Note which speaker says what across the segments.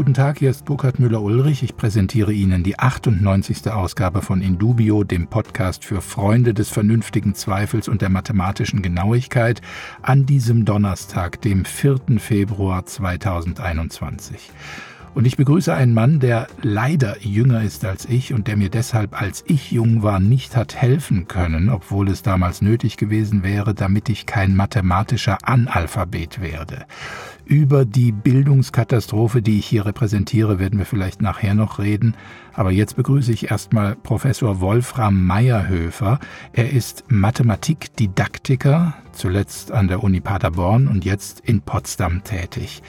Speaker 1: Guten Tag, hier ist Burkhard Müller-Ulrich. Ich präsentiere Ihnen die 98. Ausgabe von Indubio, dem Podcast für Freunde des vernünftigen Zweifels und der mathematischen Genauigkeit, an diesem Donnerstag, dem 4. Februar 2021. Und ich begrüße einen Mann, der leider jünger ist als ich und der mir deshalb, als ich jung war, nicht hat helfen können, obwohl es damals nötig gewesen wäre, damit ich kein mathematischer Analphabet werde. Über die Bildungskatastrophe, die ich hier repräsentiere, werden wir vielleicht nachher noch reden. Aber jetzt begrüße ich erstmal Professor Wolfram Meyerhöfer. Er ist Mathematikdidaktiker, zuletzt an der Uni Paderborn und jetzt in Potsdam tätig.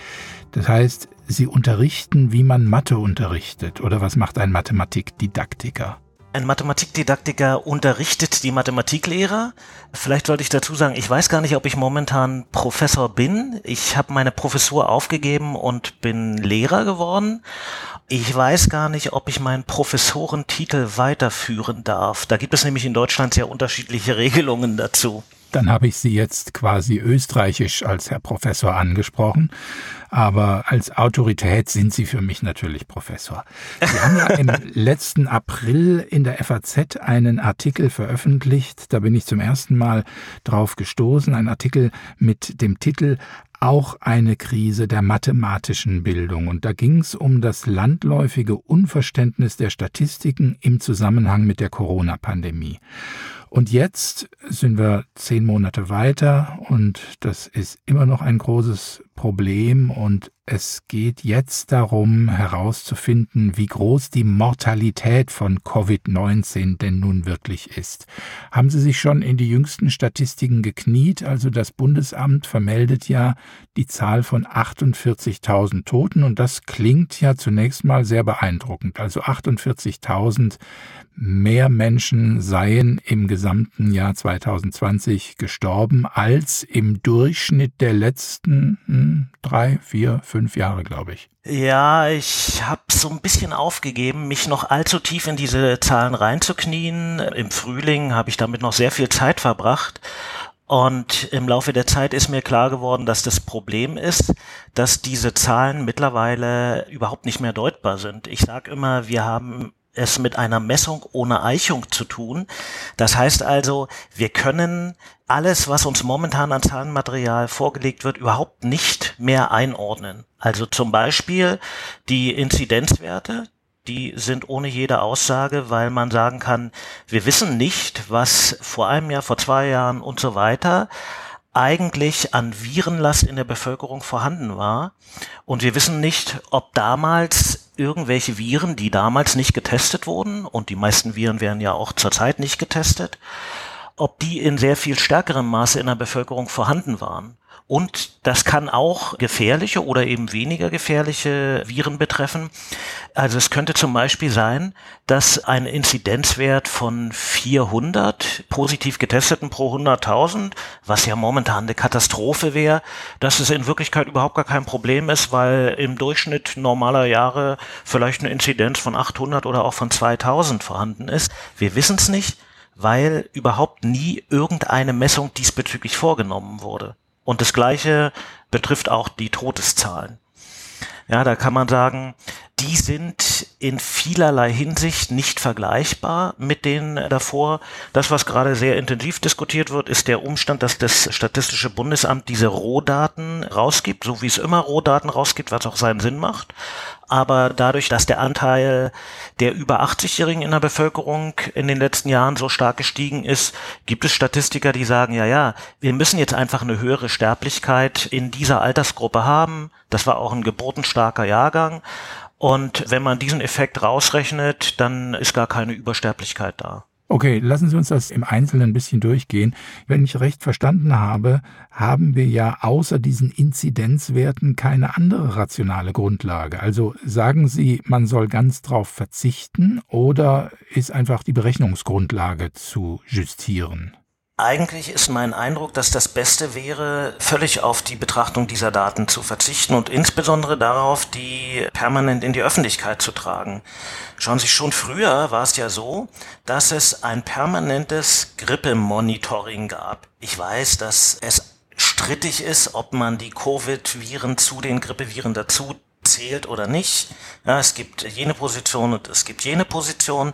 Speaker 1: Das heißt, Sie unterrichten, wie man Mathe unterrichtet. Oder was macht ein Mathematikdidaktiker?
Speaker 2: Ein Mathematikdidaktiker unterrichtet die Mathematiklehrer. Vielleicht sollte ich dazu sagen, ich weiß gar nicht, ob ich momentan Professor bin. Ich habe meine Professur aufgegeben und bin Lehrer geworden. Ich weiß gar nicht, ob ich meinen Professorentitel weiterführen darf. Da gibt es nämlich in Deutschland sehr unterschiedliche Regelungen dazu.
Speaker 1: Dann habe ich Sie jetzt quasi österreichisch als Herr Professor angesprochen, aber als Autorität sind Sie für mich natürlich Professor. Sie haben ja im letzten April in der FAZ einen Artikel veröffentlicht, da bin ich zum ersten Mal drauf gestoßen, ein Artikel mit dem Titel auch eine Krise der mathematischen Bildung. Und da ging es um das landläufige Unverständnis der Statistiken im Zusammenhang mit der Corona-Pandemie. Und jetzt sind wir zehn Monate weiter und das ist immer noch ein großes Problem und es geht jetzt darum herauszufinden, wie groß die Mortalität von Covid-19 denn nun wirklich ist. Haben Sie sich schon in die jüngsten Statistiken gekniet? Also das Bundesamt vermeldet ja die Zahl von 48.000 Toten und das klingt ja zunächst mal sehr beeindruckend. Also 48.000 mehr Menschen seien im gesamten Jahr 2020 gestorben als im Durchschnitt der letzten drei, vier, fünf Jahre, glaube ich.
Speaker 2: Ja, ich habe so ein bisschen aufgegeben, mich noch allzu tief in diese Zahlen reinzuknien. Im Frühling habe ich damit noch sehr viel Zeit verbracht. Und im Laufe der Zeit ist mir klar geworden, dass das Problem ist, dass diese Zahlen mittlerweile überhaupt nicht mehr deutbar sind. Ich sage immer, wir haben es mit einer Messung ohne Eichung zu tun. Das heißt also, wir können alles, was uns momentan an Zahlenmaterial vorgelegt wird, überhaupt nicht mehr einordnen. Also zum Beispiel die Inzidenzwerte, die sind ohne jede Aussage, weil man sagen kann, wir wissen nicht, was vor einem Jahr, vor zwei Jahren und so weiter eigentlich an Virenlast in der Bevölkerung vorhanden war. Und wir wissen nicht, ob damals irgendwelche Viren, die damals nicht getestet wurden, und die meisten Viren werden ja auch zurzeit nicht getestet, ob die in sehr viel stärkerem Maße in der Bevölkerung vorhanden waren. Und das kann auch gefährliche oder eben weniger gefährliche Viren betreffen. Also es könnte zum Beispiel sein, dass ein Inzidenzwert von 400 positiv getesteten pro 100.000, was ja momentan eine Katastrophe wäre, dass es in Wirklichkeit überhaupt gar kein Problem ist, weil im Durchschnitt normaler Jahre vielleicht eine Inzidenz von 800 oder auch von 2000 vorhanden ist. Wir wissen es nicht, weil überhaupt nie irgendeine Messung diesbezüglich vorgenommen wurde. Und das Gleiche betrifft auch die Todeszahlen. Ja, da kann man sagen, die sind in vielerlei Hinsicht nicht vergleichbar mit den davor. Das, was gerade sehr intensiv diskutiert wird, ist der Umstand, dass das Statistische Bundesamt diese Rohdaten rausgibt, so wie es immer Rohdaten rausgibt, was auch seinen Sinn macht. Aber dadurch, dass der Anteil der über 80-Jährigen in der Bevölkerung in den letzten Jahren so stark gestiegen ist, gibt es Statistiker, die sagen, ja, ja, wir müssen jetzt einfach eine höhere Sterblichkeit in dieser Altersgruppe haben. Das war auch ein geburtenstarker Jahrgang. Und wenn man diesen Effekt rausrechnet, dann ist gar keine Übersterblichkeit da.
Speaker 1: Okay, lassen Sie uns das im Einzelnen ein bisschen durchgehen. Wenn ich recht verstanden habe, haben wir ja außer diesen Inzidenzwerten keine andere rationale Grundlage. Also sagen Sie, man soll ganz drauf verzichten oder ist einfach die Berechnungsgrundlage zu justieren?
Speaker 2: Eigentlich ist mein Eindruck, dass das Beste wäre, völlig auf die Betrachtung dieser Daten zu verzichten und insbesondere darauf, die permanent in die Öffentlichkeit zu tragen. Schauen Sie, schon früher war es ja so, dass es ein permanentes Grippemonitoring gab. Ich weiß, dass es strittig ist, ob man die Covid-Viren zu den Grippeviren dazu zählt oder nicht. Ja, es gibt jene Position und es gibt jene Position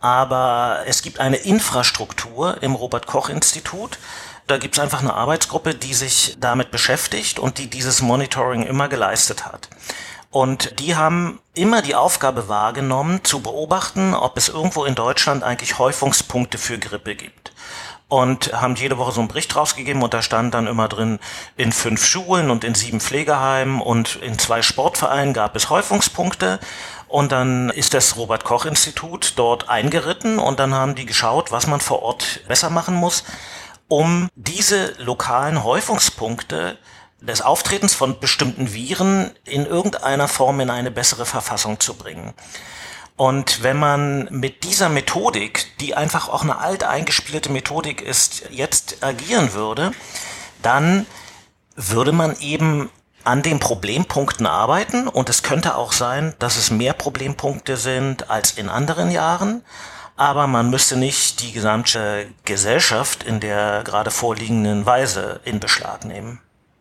Speaker 2: aber es gibt eine Infrastruktur im Robert Koch Institut. Da gibt es einfach eine Arbeitsgruppe, die sich damit beschäftigt und die dieses Monitoring immer geleistet hat. Und die haben immer die Aufgabe wahrgenommen, zu beobachten, ob es irgendwo in Deutschland eigentlich Häufungspunkte für Grippe gibt und haben jede Woche so einen Bericht rausgegeben und da stand dann immer drin, in fünf Schulen und in sieben Pflegeheimen und in zwei Sportvereinen gab es Häufungspunkte und dann ist das Robert Koch Institut dort eingeritten und dann haben die geschaut, was man vor Ort besser machen muss, um diese lokalen Häufungspunkte des Auftretens von bestimmten Viren in irgendeiner Form in eine bessere Verfassung zu bringen. Und wenn man mit dieser Methodik, die einfach auch eine alt eingespielte Methodik ist, jetzt agieren würde, dann würde man eben an den Problempunkten arbeiten und es könnte auch sein, dass es mehr Problempunkte sind als in anderen Jahren, aber man müsste nicht die gesamte Gesellschaft in der gerade vorliegenden Weise in Beschlag nehmen.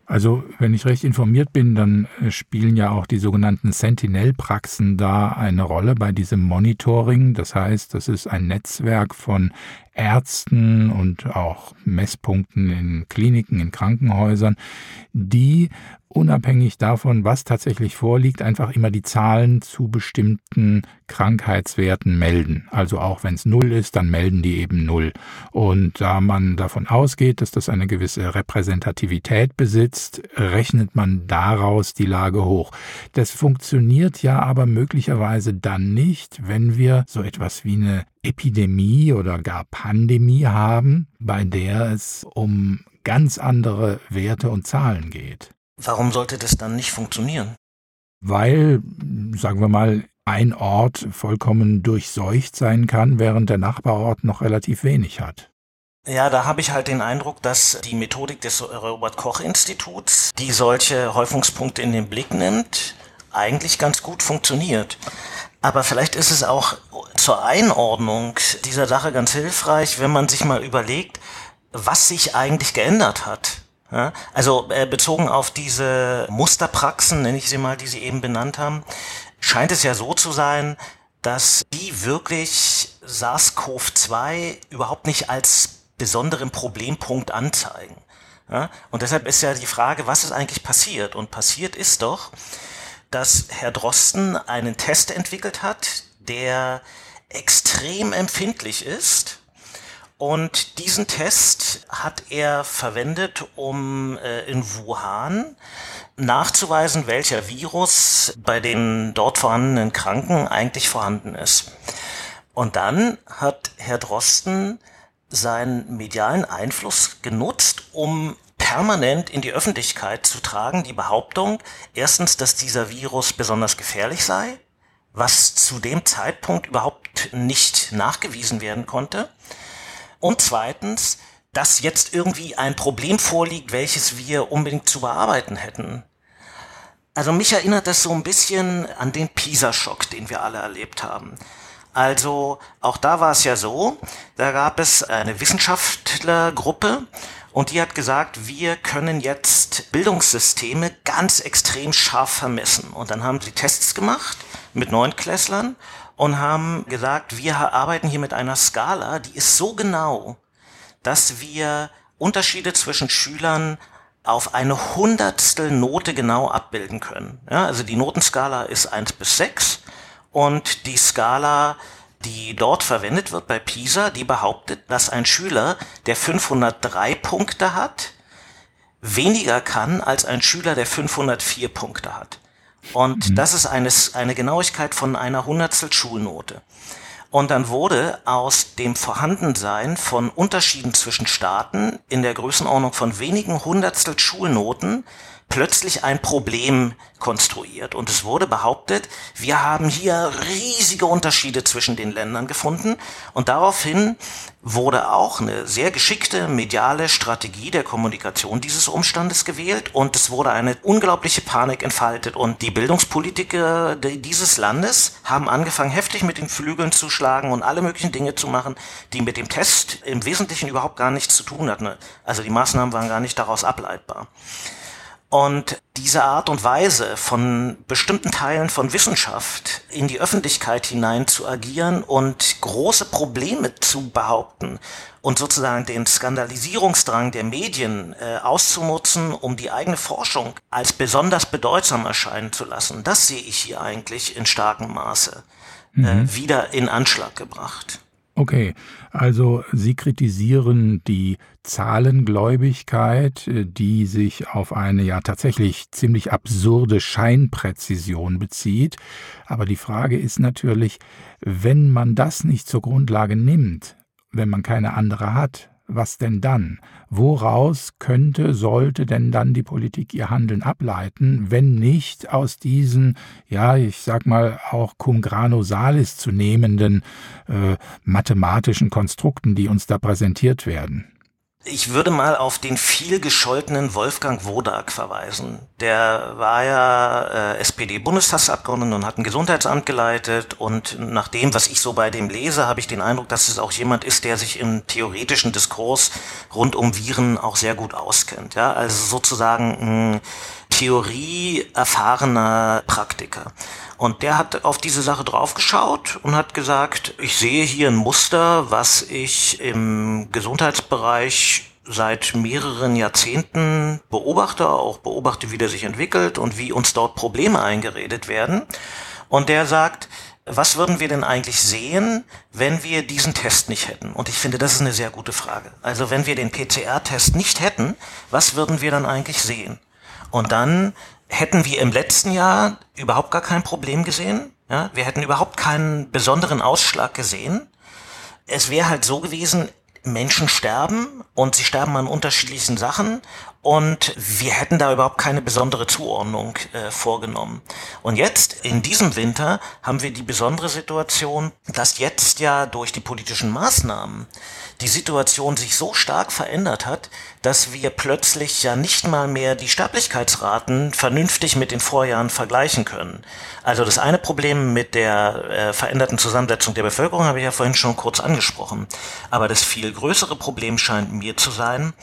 Speaker 1: Also, wenn ich recht informiert bin, dann äh, spielen ja auch die sogenannten Sentinel-Praxen da eine Rolle bei diesem Monitoring. Das heißt, das ist ein Netzwerk von Ärzten und auch Messpunkten in Kliniken, in Krankenhäusern, die unabhängig davon, was tatsächlich vorliegt, einfach immer die Zahlen zu bestimmten Krankheitswerten melden. Also auch wenn es null ist, dann melden die eben null. Und da man davon ausgeht, dass das eine gewisse Repräsentativität besitzt, rechnet man daraus die Lage hoch. Das funktioniert ja aber möglicherweise dann nicht, wenn wir so etwas wie eine Epidemie oder gar Pandemie haben, bei der es um ganz andere Werte und Zahlen geht.
Speaker 2: Warum sollte das dann nicht funktionieren?
Speaker 1: Weil, sagen wir mal, ein Ort vollkommen durchseucht sein kann, während der Nachbarort noch relativ wenig hat.
Speaker 2: Ja, da habe ich halt den Eindruck, dass die Methodik des Robert Koch Instituts, die solche Häufungspunkte in den Blick nimmt, eigentlich ganz gut funktioniert. Aber vielleicht ist es auch zur Einordnung dieser Sache ganz hilfreich, wenn man sich mal überlegt, was sich eigentlich geändert hat. Ja, also äh, bezogen auf diese Musterpraxen, nenne ich sie mal, die Sie eben benannt haben, scheint es ja so zu sein, dass die wirklich SARS-CoV-2 überhaupt nicht als besonderen Problempunkt anzeigen. Ja, und deshalb ist ja die Frage, was ist eigentlich passiert? Und passiert ist doch, dass Herr Drosten einen Test entwickelt hat, der extrem empfindlich ist und diesen Test hat er verwendet, um äh, in Wuhan nachzuweisen, welcher Virus bei den dort vorhandenen Kranken eigentlich vorhanden ist. Und dann hat Herr Drosten seinen medialen Einfluss genutzt, um permanent in die Öffentlichkeit zu tragen, die Behauptung, erstens, dass dieser Virus besonders gefährlich sei, was zu dem Zeitpunkt überhaupt nicht nachgewiesen werden konnte. Und zweitens, dass jetzt irgendwie ein Problem vorliegt, welches wir unbedingt zu bearbeiten hätten. Also mich erinnert das so ein bisschen an den PISA-Schock, den wir alle erlebt haben. Also auch da war es ja so, da gab es eine Wissenschaftlergruppe und die hat gesagt, wir können jetzt Bildungssysteme ganz extrem scharf vermessen. Und dann haben sie Tests gemacht mit Neunklässlern und haben gesagt, wir arbeiten hier mit einer Skala, die ist so genau, dass wir Unterschiede zwischen Schülern auf eine hundertstel Note genau abbilden können. Ja, also die Notenskala ist eins bis sechs und die Skala, die dort verwendet wird bei PISA, die behauptet, dass ein Schüler, der 503 Punkte hat, weniger kann als ein Schüler, der 504 Punkte hat. Und mhm. das ist eine, eine Genauigkeit von einer Hundertstel Schulnote. Und dann wurde aus dem Vorhandensein von Unterschieden zwischen Staaten in der Größenordnung von wenigen Hundertstel Schulnoten plötzlich ein Problem konstruiert. Und es wurde behauptet, wir haben hier riesige Unterschiede zwischen den Ländern gefunden. Und daraufhin wurde auch eine sehr geschickte mediale Strategie der Kommunikation dieses Umstandes gewählt. Und es wurde eine unglaubliche Panik entfaltet. Und die Bildungspolitiker dieses Landes haben angefangen, heftig mit den Flügeln zu schlagen und alle möglichen Dinge zu machen, die mit dem Test im Wesentlichen überhaupt gar nichts zu tun hatten. Also die Maßnahmen waren gar nicht daraus ableitbar. Und diese Art und Weise von bestimmten Teilen von Wissenschaft in die Öffentlichkeit hinein zu agieren und große Probleme zu behaupten und sozusagen den Skandalisierungsdrang der Medien äh, auszunutzen, um die eigene Forschung als besonders bedeutsam erscheinen zu lassen, das sehe ich hier eigentlich in starkem Maße äh, mhm. wieder in Anschlag gebracht.
Speaker 1: Okay, also Sie kritisieren die Zahlengläubigkeit, äh, die sich auf eine ja tatsächlich ziemlich absurde Scheinpräzision bezieht. Aber die Frage ist natürlich, wenn man das nicht zur Grundlage nimmt, wenn man keine andere hat, was denn dann? Woraus könnte, sollte denn dann die Politik ihr Handeln ableiten, wenn nicht aus diesen, ja, ich sag mal auch cum grano salis zu nehmenden äh, mathematischen Konstrukten, die uns da präsentiert werden?
Speaker 2: Ich würde mal auf den viel gescholtenen Wolfgang Wodak verweisen. Der war ja äh, SPD-Bundestagsabgeordneter und hat ein Gesundheitsamt geleitet. Und nach dem, was ich so bei dem lese, habe ich den Eindruck, dass es auch jemand ist, der sich im theoretischen Diskurs rund um Viren auch sehr gut auskennt. Ja, also sozusagen ein theorieerfahrener Praktiker. Und der hat auf diese Sache draufgeschaut und hat gesagt, ich sehe hier ein Muster, was ich im Gesundheitsbereich seit mehreren Jahrzehnten beobachte, auch beobachte, wie der sich entwickelt und wie uns dort Probleme eingeredet werden. Und der sagt, was würden wir denn eigentlich sehen, wenn wir diesen Test nicht hätten? Und ich finde, das ist eine sehr gute Frage. Also wenn wir den PCR-Test nicht hätten, was würden wir dann eigentlich sehen? Und dann hätten wir im letzten Jahr überhaupt gar kein Problem gesehen. Ja, wir hätten überhaupt keinen besonderen Ausschlag gesehen. Es wäre halt so gewesen, Menschen sterben und sie sterben an unterschiedlichen Sachen und wir hätten da überhaupt keine besondere Zuordnung äh, vorgenommen. Und jetzt, in diesem Winter, haben wir die besondere Situation, dass jetzt ja durch die politischen Maßnahmen die Situation sich so stark verändert hat, dass wir plötzlich ja nicht mal mehr die Sterblichkeitsraten vernünftig mit den Vorjahren vergleichen können. Also das eine Problem mit der äh, veränderten Zusammensetzung der Bevölkerung habe ich ja vorhin schon kurz angesprochen. Aber das viel größere Problem scheint mir zu sein,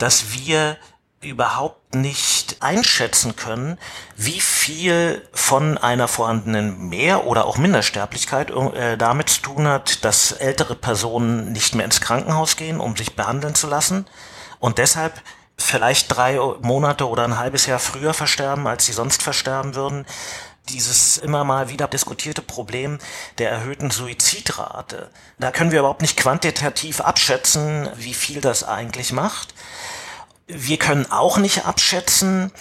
Speaker 2: dass wir überhaupt nicht einschätzen können, wie viel von einer vorhandenen Mehr- oder auch Mindersterblichkeit äh, damit zu tun hat, dass ältere Personen nicht mehr ins Krankenhaus gehen, um sich behandeln zu lassen und deshalb vielleicht drei Monate oder ein halbes Jahr früher versterben, als sie sonst versterben würden. Dieses immer mal wieder diskutierte Problem der erhöhten Suizidrate. Da können wir überhaupt nicht quantitativ abschätzen, wie viel das eigentlich macht. Wir können auch nicht abschätzen,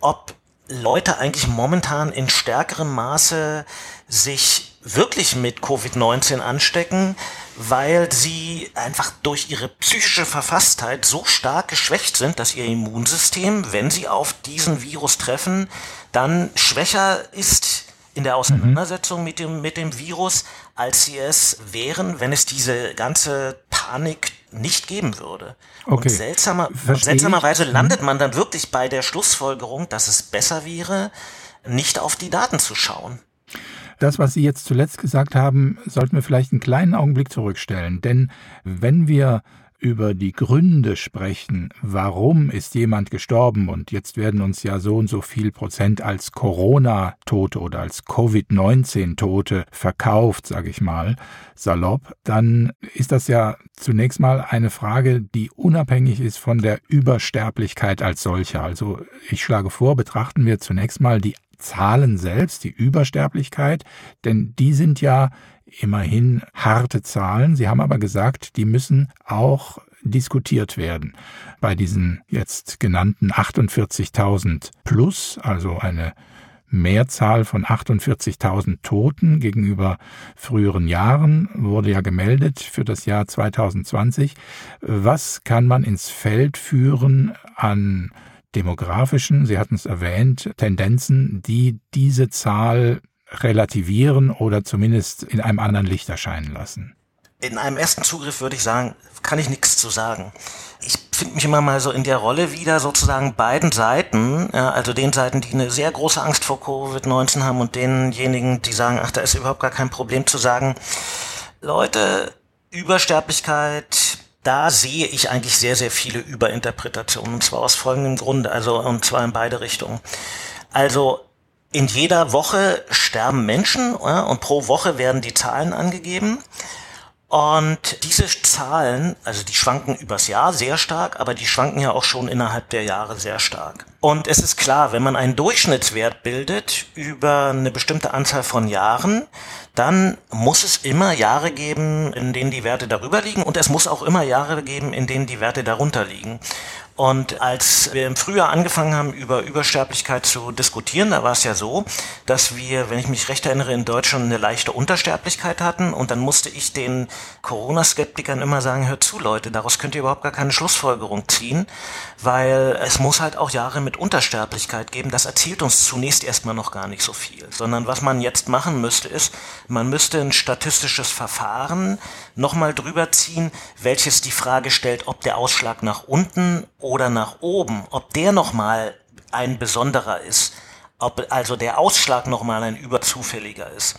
Speaker 2: ob Leute eigentlich momentan in stärkerem Maße sich wirklich mit Covid-19 anstecken, weil sie einfach durch ihre psychische Verfasstheit so stark geschwächt sind, dass ihr Immunsystem, wenn sie auf diesen Virus treffen, dann schwächer ist in der Auseinandersetzung mhm. mit dem, mit dem Virus, als sie es wären, wenn es diese ganze Panik nicht geben würde. Okay. Und seltsamer, seltsamerweise mhm. landet man dann wirklich bei der Schlussfolgerung, dass es besser wäre, nicht auf die Daten zu schauen.
Speaker 1: Das, was Sie jetzt zuletzt gesagt haben, sollten wir vielleicht einen kleinen Augenblick zurückstellen. Denn wenn wir über die Gründe sprechen, warum ist jemand gestorben? Und jetzt werden uns ja so und so viel Prozent als Corona-Tote oder als Covid-19-Tote verkauft, sage ich mal, salopp, dann ist das ja zunächst mal eine Frage, die unabhängig ist von der Übersterblichkeit als solcher. Also ich schlage vor, betrachten wir zunächst mal die Zahlen selbst, die Übersterblichkeit, denn die sind ja immerhin harte Zahlen. Sie haben aber gesagt, die müssen auch diskutiert werden. Bei diesen jetzt genannten 48.000 plus, also eine Mehrzahl von 48.000 Toten gegenüber früheren Jahren wurde ja gemeldet für das Jahr 2020. Was kann man ins Feld führen an demografischen, Sie hatten es erwähnt, Tendenzen, die diese Zahl relativieren oder zumindest in einem anderen Licht erscheinen lassen?
Speaker 2: In einem ersten Zugriff würde ich sagen, kann ich nichts zu sagen. Ich finde mich immer mal so in der Rolle wieder, sozusagen beiden Seiten, ja, also den Seiten, die eine sehr große Angst vor Covid-19 haben und denjenigen, die sagen, ach, da ist überhaupt gar kein Problem zu sagen, Leute, Übersterblichkeit, da sehe ich eigentlich sehr, sehr viele Überinterpretationen, und zwar aus folgendem Grund, also, und zwar in beide Richtungen. Also, in jeder Woche sterben Menschen und pro Woche werden die Zahlen angegeben. Und diese Zahlen, also die schwanken übers Jahr sehr stark, aber die schwanken ja auch schon innerhalb der Jahre sehr stark. Und es ist klar, wenn man einen Durchschnittswert bildet über eine bestimmte Anzahl von Jahren, dann muss es immer Jahre geben, in denen die Werte darüber liegen und es muss auch immer Jahre geben, in denen die Werte darunter liegen. Und als wir im Frühjahr angefangen haben, über Übersterblichkeit zu diskutieren, da war es ja so, dass wir, wenn ich mich recht erinnere, in Deutschland eine leichte Untersterblichkeit hatten. Und dann musste ich den Corona-Skeptikern immer sagen, hört zu, Leute, daraus könnt ihr überhaupt gar keine Schlussfolgerung ziehen, weil es muss halt auch Jahre mit Untersterblichkeit geben. Das erzählt uns zunächst erstmal noch gar nicht so viel. Sondern was man jetzt machen müsste, ist, man müsste ein statistisches Verfahren nochmal drüber ziehen, welches die Frage stellt, ob der Ausschlag nach unten oder nach oben, ob der nochmal ein besonderer ist, ob also der Ausschlag nochmal ein überzufälliger ist.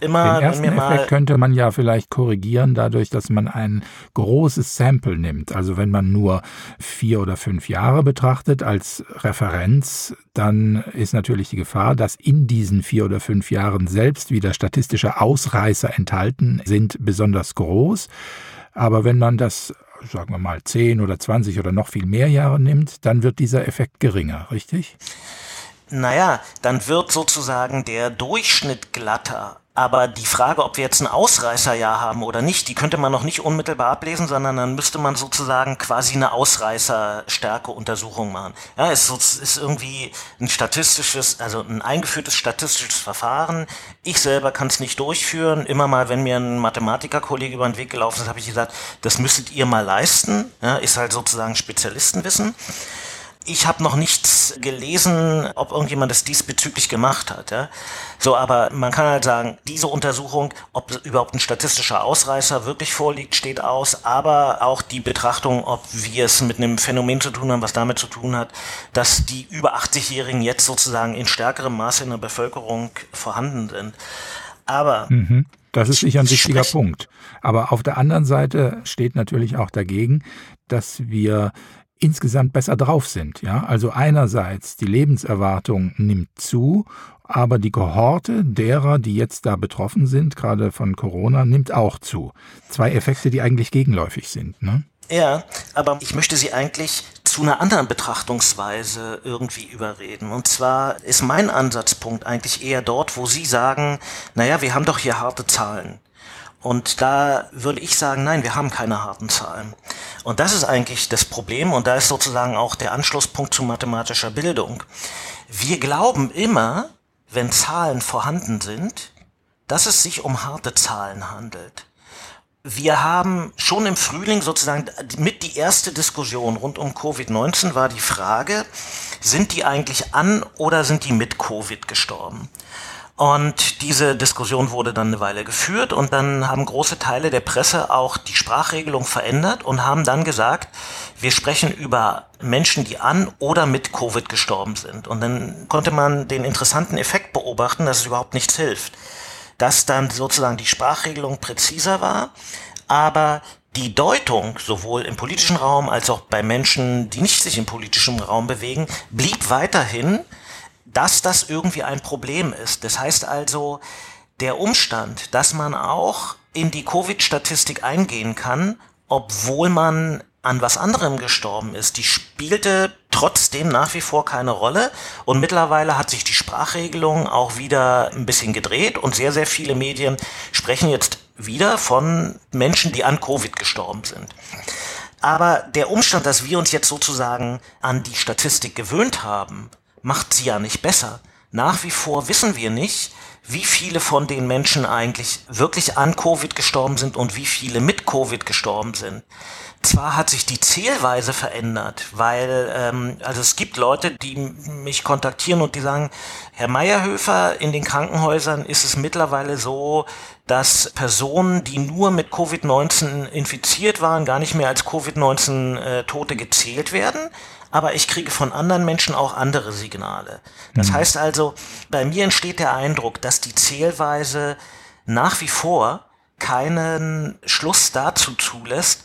Speaker 1: Immer, Den ersten wenn Effekt könnte man ja vielleicht korrigieren, dadurch, dass man ein großes Sample nimmt. Also wenn man nur vier oder fünf Jahre betrachtet als Referenz, dann ist natürlich die Gefahr, dass in diesen vier oder fünf Jahren selbst wieder statistische Ausreißer enthalten sind, besonders groß. Aber wenn man das sagen wir mal, 10 oder 20 oder noch viel mehr Jahre nimmt, dann wird dieser Effekt geringer, richtig?
Speaker 2: Naja, dann wird sozusagen der Durchschnitt glatter. Aber die Frage, ob wir jetzt ein Ausreißerjahr haben oder nicht, die könnte man noch nicht unmittelbar ablesen, sondern dann müsste man sozusagen quasi eine Ausreißerstärke-Untersuchung machen. Ja, es ist irgendwie ein statistisches, also ein eingeführtes statistisches Verfahren. Ich selber kann es nicht durchführen. Immer mal, wenn mir ein Mathematikerkollege über den Weg gelaufen ist, habe ich gesagt, das müsstet ihr mal leisten. Ja, ist halt sozusagen Spezialistenwissen. Ich habe noch nichts gelesen, ob irgendjemand das diesbezüglich gemacht hat. Ja? So, aber man kann halt sagen, diese Untersuchung, ob überhaupt ein statistischer Ausreißer wirklich vorliegt, steht aus, aber auch die Betrachtung, ob wir es mit einem Phänomen zu tun haben, was damit zu tun hat, dass die über 80-Jährigen jetzt sozusagen in stärkerem Maße in der Bevölkerung vorhanden sind. Aber
Speaker 1: mhm. Das ist sicher ein wichtiger Punkt. Aber auf der anderen Seite steht natürlich auch dagegen, dass wir insgesamt besser drauf sind. Ja, also einerseits die Lebenserwartung nimmt zu, aber die Kohorte derer, die jetzt da betroffen sind, gerade von Corona, nimmt auch zu. Zwei Effekte, die eigentlich gegenläufig sind. Ne?
Speaker 2: Ja, aber ich möchte Sie eigentlich zu einer anderen Betrachtungsweise irgendwie überreden. Und zwar ist mein Ansatzpunkt eigentlich eher dort, wo Sie sagen, naja, wir haben doch hier harte Zahlen. Und da würde ich sagen, nein, wir haben keine harten Zahlen. Und das ist eigentlich das Problem und da ist sozusagen auch der Anschlusspunkt zu mathematischer Bildung. Wir glauben immer, wenn Zahlen vorhanden sind, dass es sich um harte Zahlen handelt. Wir haben schon im Frühling sozusagen mit die erste Diskussion rund um Covid-19 war die Frage, sind die eigentlich an oder sind die mit Covid gestorben? Und diese Diskussion wurde dann eine Weile geführt und dann haben große Teile der Presse auch die Sprachregelung verändert und haben dann gesagt, wir sprechen über Menschen, die an oder mit Covid gestorben sind. Und dann konnte man den interessanten Effekt beobachten, dass es überhaupt nichts hilft. Dass dann sozusagen die Sprachregelung präziser war, aber die Deutung, sowohl im politischen Raum als auch bei Menschen, die nicht sich im politischen Raum bewegen, blieb weiterhin dass das irgendwie ein Problem ist. Das heißt also, der Umstand, dass man auch in die Covid-Statistik eingehen kann, obwohl man an was anderem gestorben ist, die spielte trotzdem nach wie vor keine Rolle und mittlerweile hat sich die Sprachregelung auch wieder ein bisschen gedreht und sehr, sehr viele Medien sprechen jetzt wieder von Menschen, die an Covid gestorben sind. Aber der Umstand, dass wir uns jetzt sozusagen an die Statistik gewöhnt haben, macht sie ja nicht besser. nach wie vor wissen wir nicht, wie viele von den Menschen eigentlich wirklich an Covid gestorben sind und wie viele mit Covid gestorben sind. Zwar hat sich die Zählweise verändert, weil ähm, also es gibt Leute, die mich kontaktieren und die sagen, Herr Meierhöfer, in den Krankenhäusern ist es mittlerweile so, dass Personen, die nur mit Covid-19 infiziert waren, gar nicht mehr als Covid-19-Tote äh, gezählt werden aber ich kriege von anderen Menschen auch andere Signale. Das mhm. heißt also, bei mir entsteht der Eindruck, dass die Zählweise nach wie vor keinen Schluss dazu zulässt,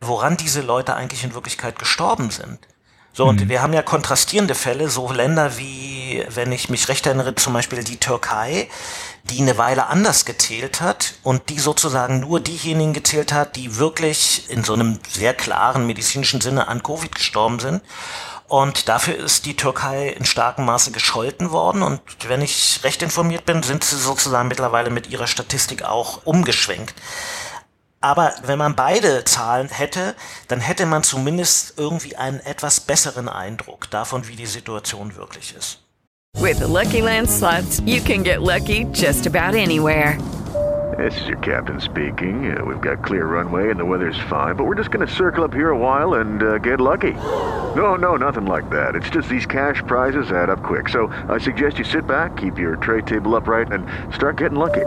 Speaker 2: woran diese Leute eigentlich in Wirklichkeit gestorben sind. So, und mhm. wir haben ja kontrastierende Fälle, so Länder wie, wenn ich mich recht erinnere, zum Beispiel die Türkei, die eine Weile anders gezählt hat und die sozusagen nur diejenigen gezählt hat, die wirklich in so einem sehr klaren medizinischen Sinne an Covid gestorben sind. Und dafür ist die Türkei in starkem Maße gescholten worden. Und wenn ich recht informiert bin, sind sie sozusagen mittlerweile mit ihrer Statistik auch umgeschwenkt. Aber wenn man beide Zahlen hätte, dann hätte man zumindest irgendwie einen etwas besseren Eindruck davon, wie die Situation wirklich ist.
Speaker 3: With the Lucky Land slots, you can get lucky just about anywhere.
Speaker 4: This is your captain speaking. Uh, we've got clear runway and the weather's fine, but we're just going to circle up here a while and uh, get lucky. No, no, nothing like that. It's just these cash prizes add up quick. So I suggest you sit back, keep your tray table upright, and start getting lucky.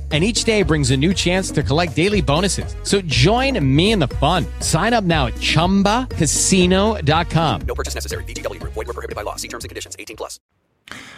Speaker 5: and each day brings a new chance to collect daily bonuses. So join me in the fun. Sign up now at ChumbaCasino.com. No purchase necessary. BGW. Void were prohibited by law. See terms and conditions.
Speaker 1: 18 plus.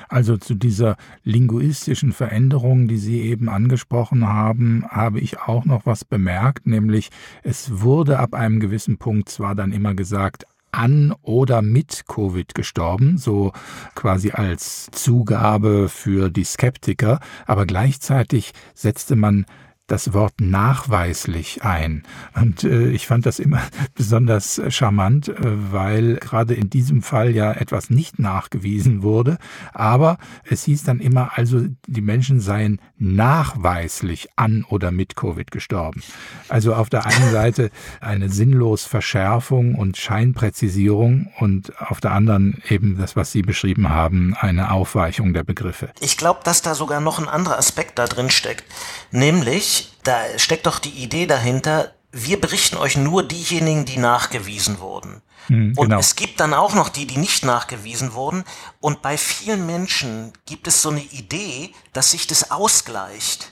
Speaker 1: Also zu dieser linguistischen Veränderung, die Sie eben angesprochen haben, habe ich auch noch was bemerkt, nämlich es wurde ab einem gewissen Punkt zwar dann immer gesagt, an oder mit Covid gestorben, so quasi als Zugabe für die Skeptiker, aber gleichzeitig setzte man das Wort nachweislich ein. Und äh, ich fand das immer besonders charmant, äh, weil gerade in diesem Fall ja etwas nicht nachgewiesen wurde. Aber es hieß dann immer, also die Menschen seien nachweislich an oder mit Covid gestorben. Also auf der einen Seite eine sinnlos Verschärfung und Scheinpräzisierung und auf der anderen eben das, was Sie beschrieben haben, eine Aufweichung der Begriffe.
Speaker 2: Ich glaube, dass da sogar noch ein anderer Aspekt da drin steckt, nämlich da steckt doch die Idee dahinter, wir berichten euch nur diejenigen, die nachgewiesen wurden. Hm, und genau. es gibt dann auch noch die, die nicht nachgewiesen wurden. Und bei vielen Menschen gibt es so eine Idee, dass sich das ausgleicht.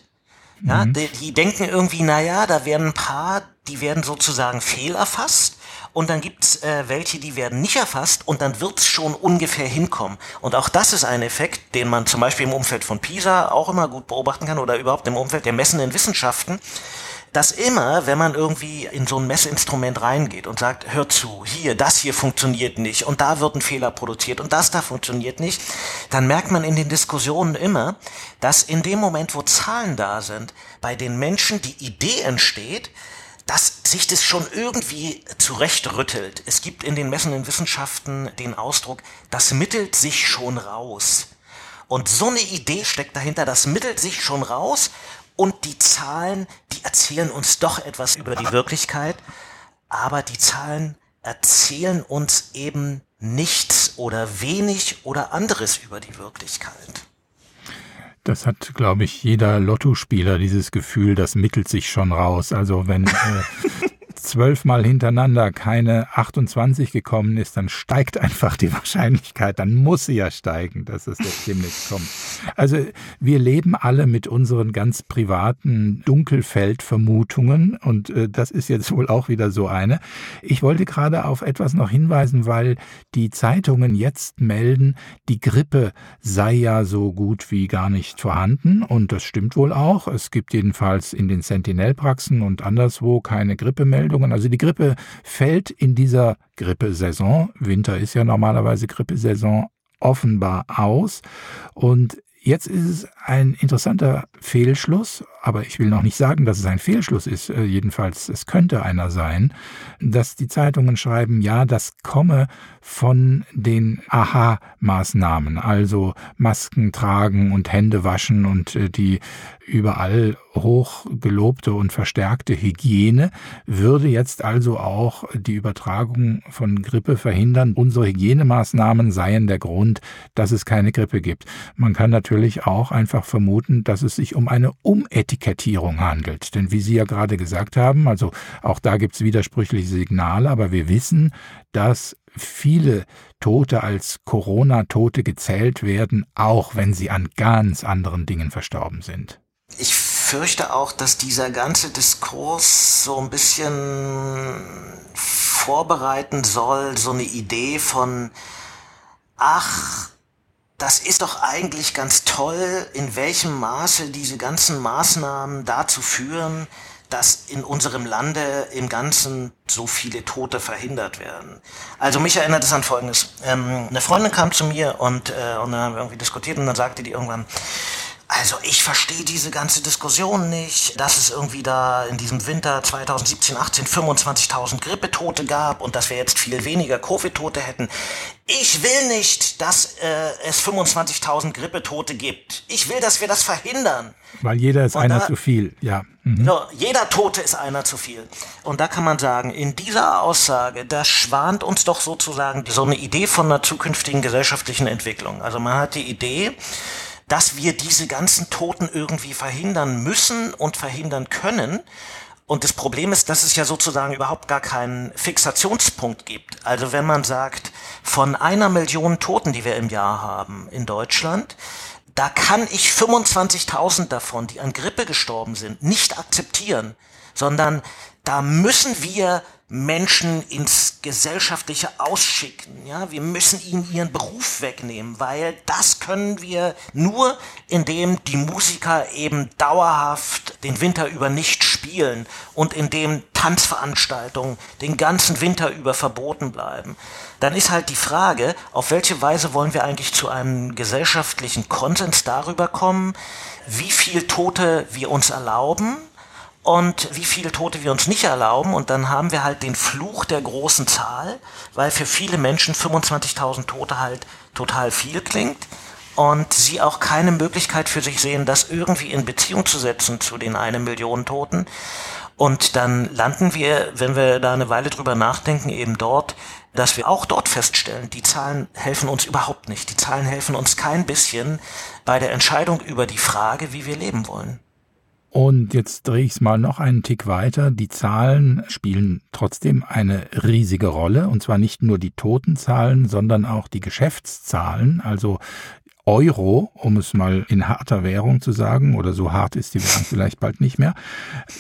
Speaker 2: Ja, mhm. die, die, denken irgendwie, na ja, da werden ein paar, die werden sozusagen fehlerfasst und dann gibt's äh, welche, die werden nicht erfasst und dann wird's schon ungefähr hinkommen. Und auch das ist ein Effekt, den man zum Beispiel im Umfeld von PISA auch immer gut beobachten kann oder überhaupt im Umfeld der messenden Wissenschaften, dass immer, wenn man irgendwie in so ein Messinstrument reingeht und sagt, hör zu, hier, das hier funktioniert nicht und da wird ein Fehler produziert und das da funktioniert nicht, dann merkt man in den Diskussionen immer, dass in dem Moment, wo Zahlen da sind, bei den Menschen die Idee entsteht, dass sich das schon irgendwie zurechtrüttelt. Es gibt in den messenden Wissenschaften den Ausdruck, das mittelt sich schon raus. Und so eine Idee steckt dahinter, das mittelt sich schon raus und die Zahlen, die erzählen uns doch etwas über die Wirklichkeit, aber die Zahlen erzählen uns eben nichts oder wenig oder anderes über die Wirklichkeit.
Speaker 1: Das hat, glaube ich, jeder Lottospieler dieses Gefühl, das mittelt sich schon raus. Also wenn äh, zwölfmal hintereinander keine 28 gekommen ist, dann steigt einfach die Wahrscheinlichkeit. Dann muss sie ja steigen, dass es jetzt demnächst kommt. Also wir leben alle mit unseren ganz privaten Dunkelfeldvermutungen und äh, das ist jetzt wohl auch wieder so eine. Ich wollte gerade auf etwas noch hinweisen, weil die Zeitungen jetzt melden, die Grippe sei ja so gut wie gar nicht vorhanden und das stimmt wohl auch. Es gibt jedenfalls in den Sentinel-Praxen und anderswo keine Grippemeldungen Meldungen. Also die Grippe fällt in dieser Grippesaison, Winter ist ja normalerweise Grippesaison, offenbar aus. Und Jetzt ist es ein interessanter Fehlschluss, aber ich will noch nicht sagen, dass es ein Fehlschluss ist. Äh, jedenfalls, es könnte einer sein, dass die Zeitungen schreiben, ja, das komme von den Aha-Maßnahmen, also Masken tragen und Hände waschen und äh, die überall hoch gelobte und verstärkte Hygiene würde jetzt also auch die Übertragung von Grippe verhindern. Unsere Hygienemaßnahmen seien der Grund, dass es keine Grippe gibt. Man kann natürlich auch einfach vermuten, dass es sich um eine Umetikettierung handelt. Denn wie Sie ja gerade gesagt haben, also auch da gibt es widersprüchliche Signale, aber wir wissen, dass viele Tote als Corona-Tote gezählt werden, auch wenn sie an ganz anderen Dingen verstorben sind.
Speaker 2: Ich fürchte auch, dass dieser ganze Diskurs so ein bisschen vorbereiten soll, so eine Idee von, ach, das ist doch eigentlich ganz toll, in welchem Maße diese ganzen Maßnahmen dazu führen, dass in unserem Lande im Ganzen so viele Tote verhindert werden. Also mich erinnert es an Folgendes. Ähm, eine Freundin kam zu mir und, äh, und dann haben wir irgendwie diskutiert und dann sagte die irgendwann, also ich verstehe diese ganze Diskussion nicht, dass es irgendwie da in diesem Winter 2017, 18 25.000 Grippetote gab und dass wir jetzt viel weniger Covid-Tote hätten. Ich will nicht, dass äh, es 25.000 Grippetote gibt. Ich will, dass wir das verhindern.
Speaker 1: Weil jeder ist und einer da, zu viel, ja.
Speaker 2: Mhm. So, jeder Tote ist einer zu viel. Und da kann man sagen, in dieser Aussage, da schwant uns doch sozusagen so eine Idee von einer zukünftigen gesellschaftlichen Entwicklung. Also man hat die Idee, dass wir diese ganzen Toten irgendwie verhindern müssen und verhindern können. Und das Problem ist, dass es ja sozusagen überhaupt gar keinen Fixationspunkt gibt. Also wenn man sagt, von einer Million Toten, die wir im Jahr haben in Deutschland, da kann ich 25.000 davon, die an Grippe gestorben sind, nicht akzeptieren, sondern da müssen wir Menschen ins Gesellschaftliche ausschicken. Ja, wir müssen ihnen ihren Beruf wegnehmen, weil das können wir nur, indem die Musiker eben dauerhaft den Winter über nicht spielen und indem Tanzveranstaltungen den ganzen Winter über verboten bleiben. Dann ist halt die Frage, auf welche Weise wollen wir eigentlich zu einem gesellschaftlichen Konsens darüber kommen, wie viel Tote wir uns erlauben, und wie viele Tote wir uns nicht erlauben. Und dann haben wir halt den Fluch der großen Zahl, weil für viele Menschen 25.000 Tote halt total viel klingt und sie auch keine Möglichkeit für sich sehen, das irgendwie in Beziehung zu setzen zu den eine Million Toten. Und dann landen wir, wenn wir da eine Weile drüber nachdenken, eben dort, dass wir auch dort feststellen, die Zahlen helfen uns überhaupt nicht. Die Zahlen helfen uns kein bisschen bei der Entscheidung über die Frage, wie wir leben wollen.
Speaker 1: Und jetzt drehe ich es mal noch einen Tick weiter. Die Zahlen spielen trotzdem eine riesige Rolle. Und zwar nicht nur die Totenzahlen, sondern auch die Geschäftszahlen. Also Euro, um es mal in harter Währung zu sagen, oder so hart ist die Währung vielleicht bald nicht mehr.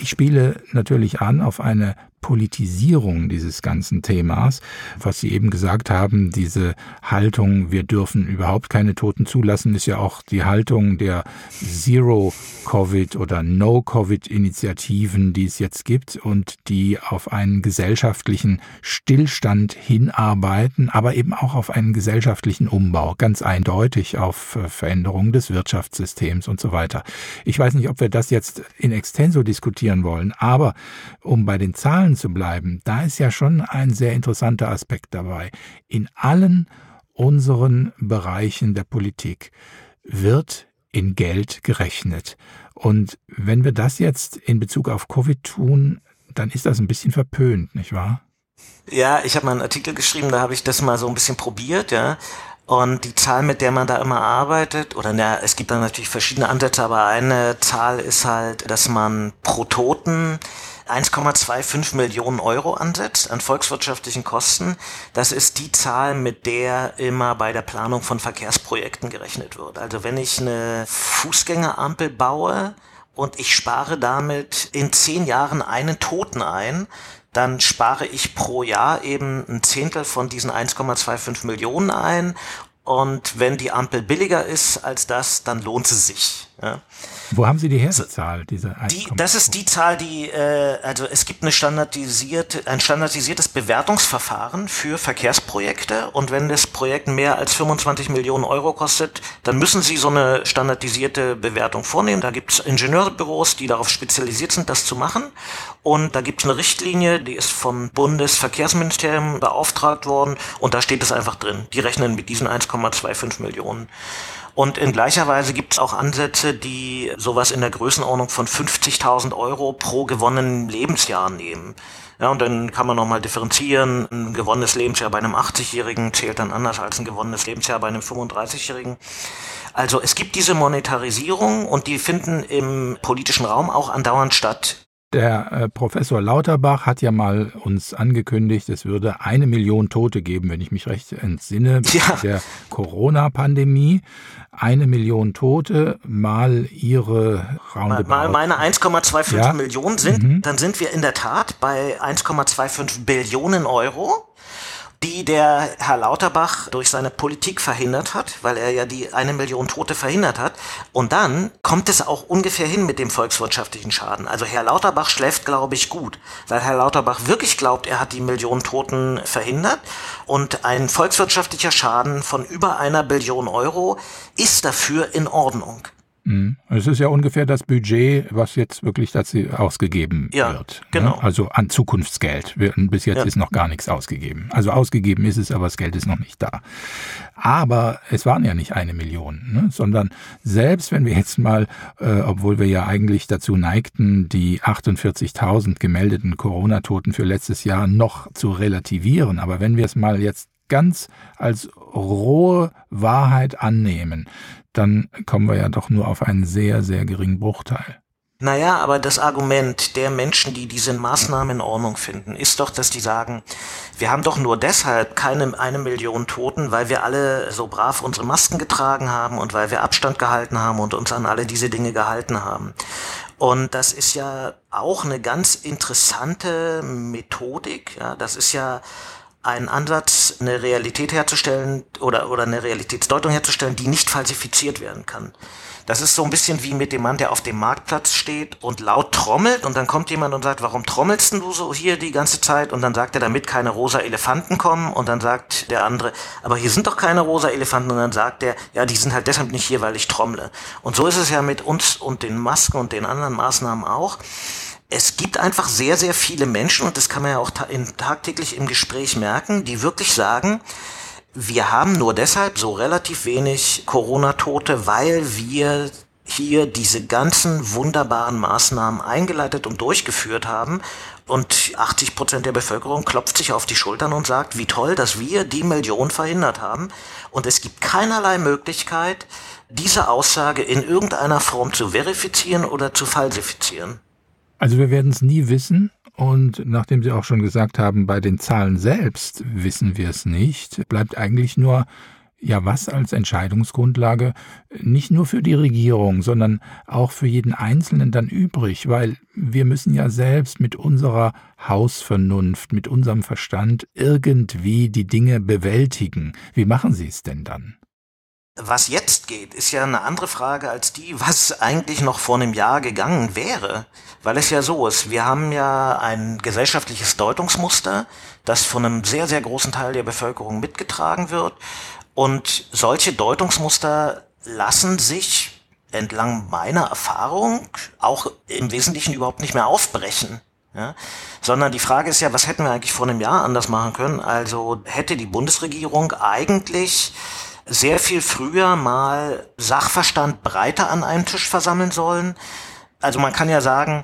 Speaker 1: Ich spiele natürlich an auf eine Politisierung dieses ganzen Themas, was Sie eben gesagt haben, diese Haltung, wir dürfen überhaupt keine Toten zulassen, ist ja auch die Haltung der Zero-Covid oder No-Covid-Initiativen, die es jetzt gibt und die auf einen gesellschaftlichen Stillstand hinarbeiten, aber eben auch auf einen gesellschaftlichen Umbau, ganz eindeutig auf äh, Veränderungen des Wirtschaftssystems und so weiter. Ich weiß nicht, ob wir das jetzt in extenso diskutieren wollen, aber um bei den Zahlen Zahlen zu bleiben, da ist ja schon ein sehr interessanter Aspekt dabei. In allen unseren Bereichen der Politik wird in Geld gerechnet. Und wenn wir das jetzt in Bezug auf Covid tun, dann ist das ein bisschen verpönt, nicht wahr?
Speaker 2: Ja, ich habe mal einen Artikel geschrieben, da habe ich das mal so ein bisschen probiert, ja. Und die Zahl, mit der man da immer arbeitet, oder na, es gibt da natürlich verschiedene Ansätze, aber eine Zahl ist halt, dass man pro Toten 1,25 Millionen Euro ansetzt an volkswirtschaftlichen Kosten. Das ist die Zahl, mit der immer bei der Planung von Verkehrsprojekten gerechnet wird. Also wenn ich eine Fußgängerampel baue und ich spare damit in zehn Jahren einen Toten ein, dann spare ich pro Jahr eben ein Zehntel von diesen 1,25 Millionen ein und wenn die Ampel billiger ist als das, dann lohnt sie sich. Ja.
Speaker 1: Wo haben Sie die Herzahl, diese
Speaker 2: die, Das ist die Zahl, die, äh, also es gibt eine standardisierte, ein standardisiertes Bewertungsverfahren für Verkehrsprojekte und wenn das Projekt mehr als 25 Millionen Euro kostet, dann müssen Sie so eine standardisierte Bewertung vornehmen. Da gibt es Ingenieurbüros, die darauf spezialisiert sind, das zu machen und da gibt es eine Richtlinie, die ist vom Bundesverkehrsministerium beauftragt worden und da steht es einfach drin. Die rechnen mit diesen 1,25 Millionen. Und in gleicher Weise gibt es auch Ansätze, die sowas in der Größenordnung von 50.000 Euro pro gewonnenen Lebensjahr nehmen. Ja, und dann kann man nochmal differenzieren. Ein gewonnenes Lebensjahr bei einem 80-Jährigen zählt dann anders als ein gewonnenes Lebensjahr bei einem 35-Jährigen. Also es gibt diese Monetarisierung und die finden im politischen Raum auch andauernd statt.
Speaker 1: Der äh, Professor Lauterbach hat ja mal uns angekündigt, es würde eine Million Tote geben, wenn ich mich recht entsinne, ja. der Corona-Pandemie. Eine Million Tote mal ihre
Speaker 2: Roundabout. Mal meine 1,25 ja. Millionen sind, mhm. dann sind wir in der Tat bei 1,25 Billionen Euro die der Herr Lauterbach durch seine Politik verhindert hat, weil er ja die eine Million Tote verhindert hat. Und dann kommt es auch ungefähr hin mit dem volkswirtschaftlichen Schaden. Also Herr Lauterbach schläft, glaube ich, gut, weil Herr Lauterbach wirklich glaubt, er hat die Million Toten verhindert. Und ein volkswirtschaftlicher Schaden von über einer Billion Euro ist dafür in Ordnung.
Speaker 1: Mhm. Es ist ja ungefähr das Budget, was jetzt wirklich dazu ausgegeben ja, wird. Ne? Genau. Ne? Also an Zukunftsgeld. Bis jetzt ja. ist noch gar nichts ausgegeben. Also ausgegeben ist es, aber das Geld ist noch nicht da. Aber es waren ja nicht eine Million, ne? sondern selbst wenn wir jetzt mal, äh, obwohl wir ja eigentlich dazu neigten, die 48.000 gemeldeten Corona-Toten für letztes Jahr noch zu relativieren, aber wenn wir es mal jetzt ganz als rohe Wahrheit annehmen, dann kommen wir ja doch nur auf einen sehr, sehr geringen Bruchteil.
Speaker 2: Naja, aber das Argument der Menschen, die diese Maßnahmen in Ordnung finden, ist doch, dass die sagen, wir haben doch nur deshalb keine eine Million Toten, weil wir alle so brav unsere Masken getragen haben und weil wir Abstand gehalten haben und uns an alle diese Dinge gehalten haben. Und das ist ja auch eine ganz interessante Methodik. Ja, das ist ja ein Ansatz, eine Realität herzustellen oder, oder eine Realitätsdeutung herzustellen, die nicht falsifiziert werden kann. Das ist so ein bisschen wie mit dem Mann, der auf dem Marktplatz steht und laut trommelt und dann kommt jemand und sagt, warum trommelst du so hier die ganze Zeit? Und dann sagt er, damit keine rosa Elefanten kommen und dann sagt der andere, aber hier sind doch keine rosa Elefanten und dann sagt er, ja, die sind halt deshalb nicht hier, weil ich trommle. Und so ist es ja mit uns und den Masken und den anderen Maßnahmen auch es gibt einfach sehr, sehr viele Menschen, und das kann man ja auch ta in, tagtäglich im Gespräch merken, die wirklich sagen, wir haben nur deshalb so relativ wenig Corona-Tote, weil wir hier diese ganzen wunderbaren Maßnahmen eingeleitet und durchgeführt haben. Und 80 Prozent der Bevölkerung klopft sich auf die Schultern und sagt, wie toll, dass wir die Million verhindert haben. Und es gibt keinerlei Möglichkeit, diese Aussage in irgendeiner Form zu verifizieren oder zu falsifizieren.
Speaker 1: Also wir werden es nie wissen. Und nachdem Sie auch schon gesagt haben, bei den Zahlen selbst wissen wir es nicht, bleibt eigentlich nur, ja, was als Entscheidungsgrundlage nicht nur für die Regierung, sondern auch für jeden Einzelnen dann übrig, weil wir müssen ja selbst mit unserer Hausvernunft, mit unserem Verstand irgendwie die Dinge bewältigen. Wie machen Sie es denn dann?
Speaker 2: Was jetzt geht, ist ja eine andere Frage als die, was eigentlich noch vor einem Jahr gegangen wäre. Weil es ja so ist, wir haben ja ein gesellschaftliches Deutungsmuster, das von einem sehr, sehr großen Teil der Bevölkerung mitgetragen wird. Und solche Deutungsmuster lassen sich entlang meiner Erfahrung auch im Wesentlichen überhaupt nicht mehr aufbrechen. Ja? Sondern die Frage ist ja, was hätten wir eigentlich vor einem Jahr anders machen können? Also hätte die Bundesregierung eigentlich sehr viel früher mal Sachverstand breiter an einem Tisch versammeln sollen. Also man kann ja sagen,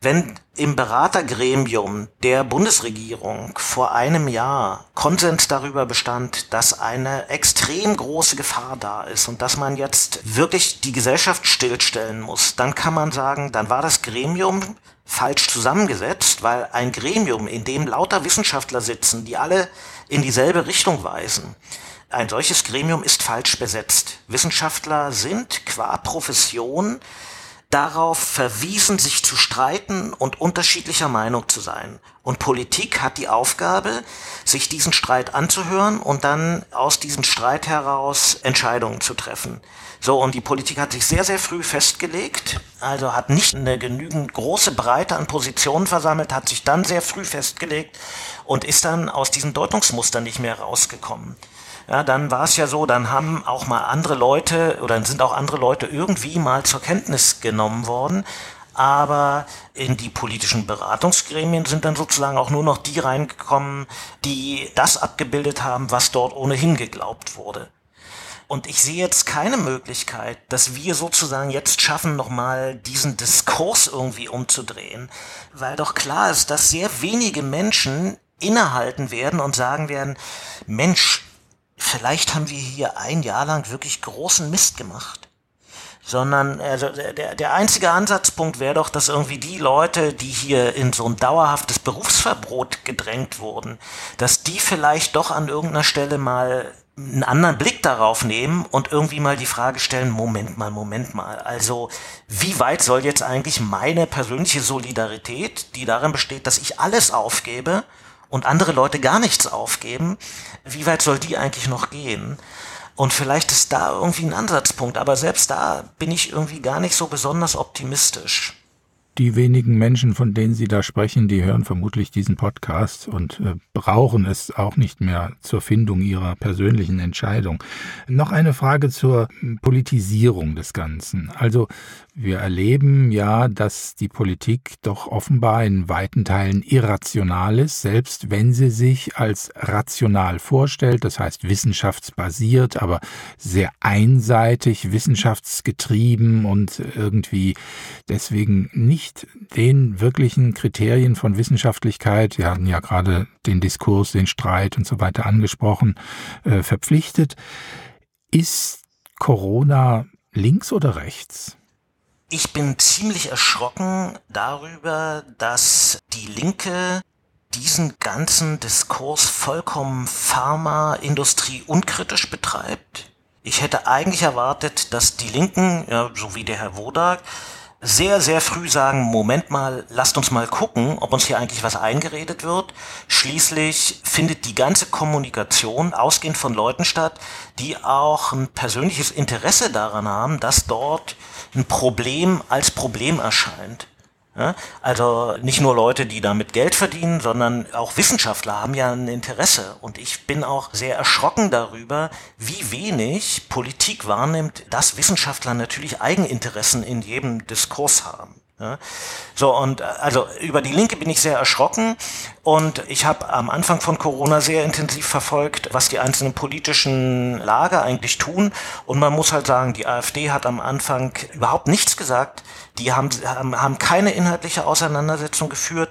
Speaker 2: wenn im Beratergremium der Bundesregierung vor einem Jahr Konsens darüber bestand, dass eine extrem große Gefahr da ist und dass man jetzt wirklich die Gesellschaft stillstellen muss, dann kann man sagen, dann war das Gremium falsch zusammengesetzt, weil ein Gremium, in dem lauter Wissenschaftler sitzen, die alle in dieselbe Richtung weisen, ein solches Gremium ist falsch besetzt. Wissenschaftler sind qua Profession darauf verwiesen, sich zu streiten und unterschiedlicher Meinung zu sein. Und Politik hat die Aufgabe, sich diesen Streit anzuhören und dann aus diesem Streit heraus Entscheidungen zu treffen. So, und die Politik hat sich sehr, sehr früh festgelegt, also hat nicht eine genügend große Breite an Positionen versammelt, hat sich dann sehr früh festgelegt und ist dann aus diesem Deutungsmuster nicht mehr rausgekommen. Ja, dann war es ja so, dann haben auch mal andere Leute oder sind auch andere Leute irgendwie mal zur Kenntnis genommen worden, aber in die politischen Beratungsgremien sind dann sozusagen auch nur noch die reingekommen, die das abgebildet haben, was dort ohnehin geglaubt wurde. Und ich sehe jetzt keine Möglichkeit, dass wir sozusagen jetzt schaffen, nochmal diesen Diskurs irgendwie umzudrehen, weil doch klar ist, dass sehr wenige Menschen innehalten werden und sagen werden, Mensch, vielleicht haben wir hier ein Jahr lang wirklich großen Mist gemacht. Sondern also der, der einzige Ansatzpunkt wäre doch, dass irgendwie die Leute, die hier in so ein dauerhaftes Berufsverbot gedrängt wurden, dass die vielleicht doch an irgendeiner Stelle mal einen anderen Blick darauf nehmen und irgendwie mal die Frage stellen, Moment mal, Moment mal, also wie weit soll jetzt eigentlich meine persönliche Solidarität, die darin besteht, dass ich alles aufgebe und andere Leute gar nichts aufgeben, wie weit soll die eigentlich noch gehen? Und vielleicht ist da irgendwie ein Ansatzpunkt, aber selbst da bin ich irgendwie gar nicht so besonders optimistisch.
Speaker 1: Die wenigen Menschen, von denen Sie da sprechen, die hören vermutlich diesen Podcast und äh, brauchen es auch nicht mehr zur Findung ihrer persönlichen Entscheidung. Noch eine Frage zur Politisierung des Ganzen. Also wir erleben ja, dass die Politik doch offenbar in weiten Teilen irrational ist, selbst wenn sie sich als rational vorstellt, das heißt wissenschaftsbasiert, aber sehr einseitig, wissenschaftsgetrieben und irgendwie deswegen nicht den wirklichen Kriterien von Wissenschaftlichkeit, wir hatten ja gerade den Diskurs, den Streit und so weiter angesprochen, äh, verpflichtet. Ist Corona links oder rechts?
Speaker 2: Ich bin ziemlich erschrocken darüber, dass die Linke diesen ganzen Diskurs vollkommen Pharmaindustrie unkritisch betreibt. Ich hätte eigentlich erwartet, dass die Linken, ja, so wie der Herr Wodak, sehr, sehr früh sagen, Moment mal, lasst uns mal gucken, ob uns hier eigentlich was eingeredet wird. Schließlich findet die ganze Kommunikation ausgehend von Leuten statt, die auch ein persönliches Interesse daran haben, dass dort ein Problem als Problem erscheint. Ja, also nicht nur Leute, die damit Geld verdienen, sondern auch Wissenschaftler haben ja ein Interesse. Und ich bin auch sehr erschrocken darüber, wie wenig Politik wahrnimmt, dass Wissenschaftler natürlich Eigeninteressen in jedem Diskurs haben. Ja. So, und äh, also über die Linke bin ich sehr erschrocken und ich habe am Anfang von Corona sehr intensiv verfolgt, was die einzelnen politischen Lager eigentlich tun. Und man muss halt sagen, die AfD hat am Anfang überhaupt nichts gesagt. Die haben, haben, haben keine inhaltliche Auseinandersetzung geführt.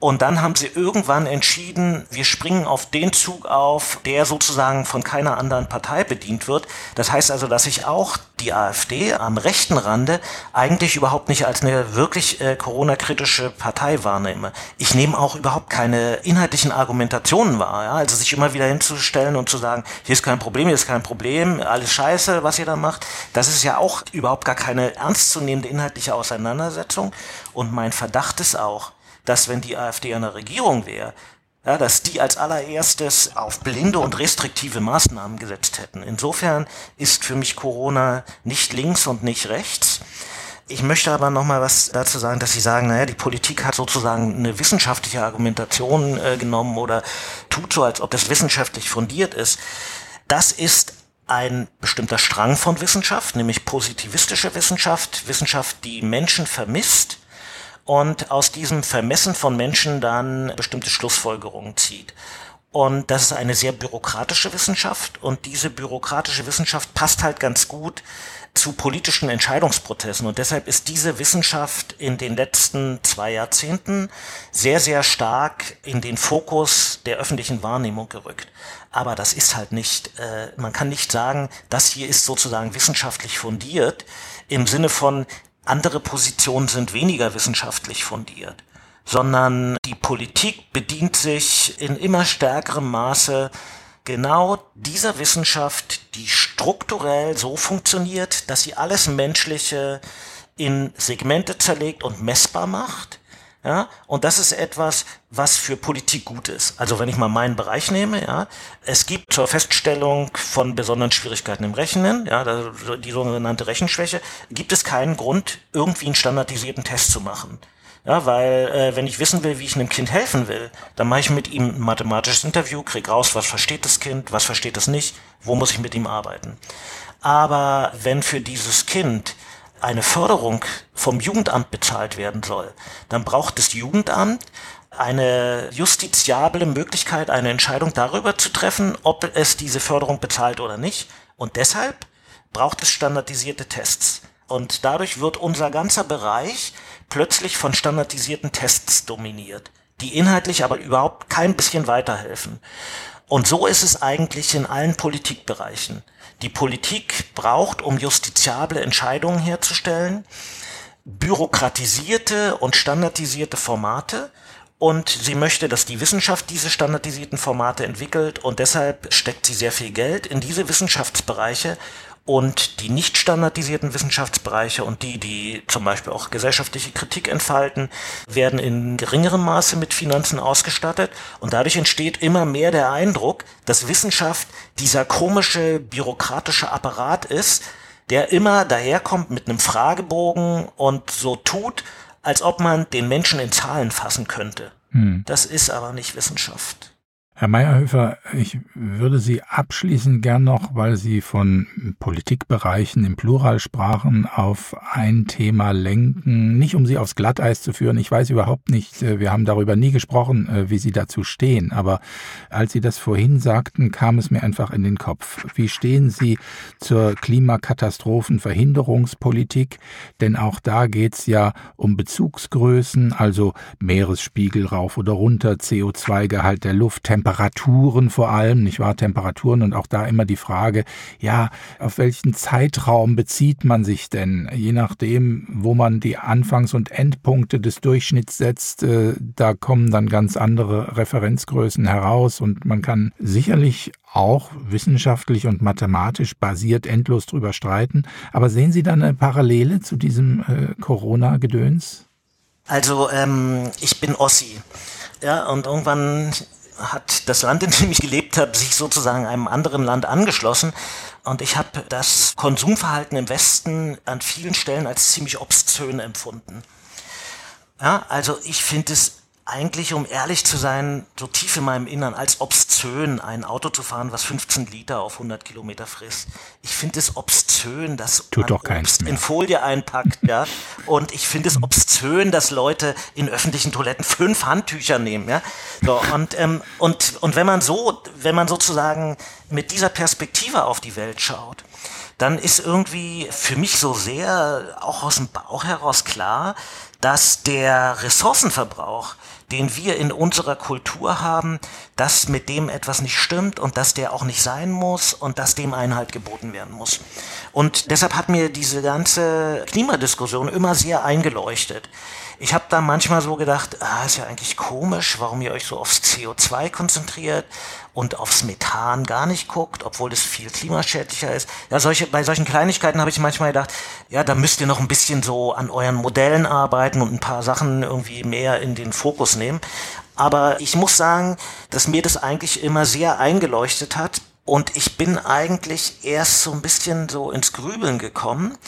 Speaker 2: Und dann haben sie irgendwann entschieden, wir springen auf den Zug auf, der sozusagen von keiner anderen Partei bedient wird. Das heißt also, dass ich auch die AfD am rechten Rande eigentlich überhaupt nicht als eine wirklich äh, Corona-kritische Partei wahrnehme. Ich nehme auch überhaupt keine inhaltlichen Argumentationen wahr. Ja? Also sich immer wieder hinzustellen und zu sagen, hier ist kein Problem, hier ist kein Problem, alles scheiße, was ihr da macht. Das ist ja auch überhaupt gar keine ernstzunehmende inhaltliche Auseinandersetzung. Und mein Verdacht ist auch, dass wenn die AfD an der Regierung wäre, ja, dass die als allererstes auf blinde und restriktive Maßnahmen gesetzt hätten. Insofern ist für mich Corona nicht links und nicht rechts. Ich möchte aber noch mal was dazu sagen, dass Sie sagen, naja, die Politik hat sozusagen eine wissenschaftliche Argumentation äh, genommen oder tut so, als ob das wissenschaftlich fundiert ist. Das ist ein bestimmter Strang von Wissenschaft, nämlich positivistische Wissenschaft, Wissenschaft, die Menschen vermisst und aus diesem Vermessen von Menschen dann bestimmte Schlussfolgerungen zieht. Und das ist eine sehr bürokratische Wissenschaft und diese bürokratische Wissenschaft passt halt ganz gut zu politischen Entscheidungsprozessen. Und deshalb ist diese Wissenschaft in den letzten zwei Jahrzehnten sehr, sehr stark in den Fokus der öffentlichen Wahrnehmung gerückt. Aber das ist halt nicht, äh, man kann nicht sagen, das hier ist sozusagen wissenschaftlich fundiert im Sinne von, andere Positionen sind weniger wissenschaftlich fundiert, sondern die Politik bedient sich in immer stärkerem Maße genau dieser Wissenschaft, die strukturell so funktioniert, dass sie alles Menschliche in Segmente zerlegt und messbar macht. Ja, und das ist etwas, was für Politik gut ist. Also wenn ich mal meinen Bereich nehme, ja, es gibt zur Feststellung von besonderen Schwierigkeiten im Rechnen, ja, die sogenannte Rechenschwäche, gibt es keinen Grund, irgendwie einen standardisierten Test zu machen. Ja, weil äh, wenn ich wissen will, wie ich einem Kind helfen will, dann mache ich mit ihm ein mathematisches Interview, krieg raus, was versteht das Kind, was versteht es nicht, wo muss ich mit ihm arbeiten. Aber wenn für dieses Kind eine Förderung vom Jugendamt bezahlt werden soll, dann braucht das Jugendamt eine justiziable Möglichkeit, eine Entscheidung darüber zu treffen, ob es diese Förderung bezahlt oder nicht. Und deshalb braucht es standardisierte Tests. Und dadurch wird unser ganzer Bereich plötzlich von standardisierten Tests dominiert, die inhaltlich aber überhaupt kein bisschen weiterhelfen. Und so ist es eigentlich in allen Politikbereichen. Die Politik braucht, um justiziable Entscheidungen herzustellen, bürokratisierte und standardisierte Formate, und sie möchte, dass die Wissenschaft diese standardisierten Formate entwickelt. Und deshalb steckt sie sehr viel Geld in diese Wissenschaftsbereiche und die nicht standardisierten Wissenschaftsbereiche und die, die zum Beispiel auch gesellschaftliche Kritik entfalten, werden in geringerem Maße mit Finanzen ausgestattet. Und dadurch entsteht immer mehr der Eindruck, dass Wissenschaft dieser komische bürokratische Apparat ist, der immer daherkommt mit einem Fragebogen und so tut, als ob man den Menschen in Zahlen fassen könnte. Hm. Das ist aber nicht Wissenschaft.
Speaker 1: Herr Meyerhöfer, ich würde Sie abschließend gern noch, weil Sie von Politikbereichen im Plural sprachen, auf ein Thema lenken, nicht um Sie aufs Glatteis zu führen. Ich weiß überhaupt nicht, äh, wir haben darüber nie gesprochen, äh, wie Sie dazu stehen, aber als Sie das vorhin sagten, kam es mir einfach in den Kopf. Wie stehen Sie zur Klimakatastrophenverhinderungspolitik? Denn auch da geht es ja um Bezugsgrößen, also Meeresspiegel rauf oder runter, CO2-Gehalt der Luft, Temperaturen vor allem, nicht wahr? Temperaturen und auch da immer die Frage, ja, auf welchen Zeitraum bezieht man sich denn? Je nachdem, wo man die Anfangs- und Endpunkte des Durchschnitts setzt, äh, da kommen dann ganz andere Referenzgrößen heraus und man kann sicherlich auch wissenschaftlich und mathematisch basiert endlos drüber streiten. Aber sehen Sie da eine Parallele zu diesem äh, Corona-Gedöns?
Speaker 2: Also ähm, ich bin Ossi. Ja, und irgendwann hat das Land, in dem ich gelebt habe, sich sozusagen einem anderen Land angeschlossen. Und ich habe das Konsumverhalten im Westen an vielen Stellen als ziemlich obszön empfunden. Ja, also ich finde es eigentlich, um ehrlich zu sein, so tief in meinem Innern, als obszön, ein Auto zu fahren, was 15 Liter auf 100 Kilometer frisst. Ich finde es obszön, dass
Speaker 1: Tut man
Speaker 2: Obst in Folie einpackt, ja. Und ich finde es obszön, dass Leute in öffentlichen Toiletten fünf Handtücher nehmen, ja. So, und, ähm, und, und wenn man so, wenn man sozusagen mit dieser Perspektive auf die Welt schaut, dann ist irgendwie für mich so sehr auch aus dem Bauch heraus klar, dass der Ressourcenverbrauch den wir in unserer Kultur haben, dass mit dem etwas nicht stimmt und dass der auch nicht sein muss und dass dem Einhalt geboten werden muss. Und deshalb hat mir diese ganze Klimadiskussion immer sehr eingeleuchtet. Ich habe da manchmal so gedacht, ah, ist ja eigentlich komisch, warum ihr euch so aufs CO2 konzentriert und aufs Methan gar nicht guckt, obwohl es viel klimaschädlicher ist. Ja, solche, bei solchen Kleinigkeiten habe ich manchmal gedacht, ja, da müsst ihr noch ein bisschen so an euren Modellen arbeiten und ein paar Sachen irgendwie mehr in den Fokus nehmen. Aber ich muss sagen, dass mir das eigentlich immer sehr eingeleuchtet hat und ich bin eigentlich erst so ein bisschen so ins Grübeln gekommen,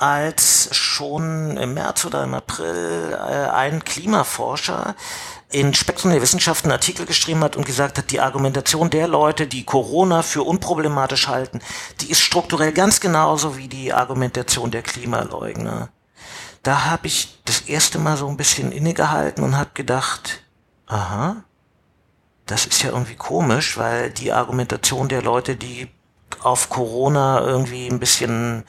Speaker 2: als schon im März oder im April äh, ein Klimaforscher in Spektrum der Wissenschaften einen Artikel geschrieben hat und gesagt hat, die Argumentation der Leute, die Corona für unproblematisch halten, die ist strukturell ganz genauso wie die Argumentation der Klimaleugner. Da habe ich das erste Mal so ein bisschen innegehalten und habe gedacht, aha, das ist ja irgendwie komisch, weil die Argumentation der Leute, die auf Corona irgendwie ein bisschen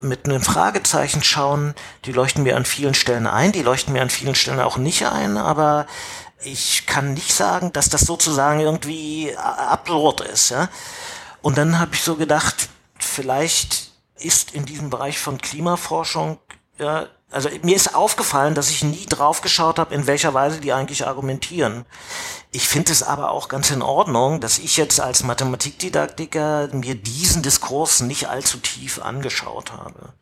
Speaker 2: mit einem Fragezeichen schauen, die leuchten mir an vielen Stellen ein, die leuchten mir an vielen Stellen auch nicht ein, aber ich kann nicht sagen, dass das sozusagen irgendwie absurd ist. Ja? Und dann habe ich so gedacht, vielleicht ist in diesem Bereich von Klimaforschung ja, also mir ist aufgefallen, dass ich nie drauf geschaut habe, in welcher Weise die eigentlich argumentieren. Ich finde es aber auch ganz in Ordnung, dass ich jetzt als Mathematikdidaktiker mir diesen Diskurs nicht allzu tief angeschaut habe.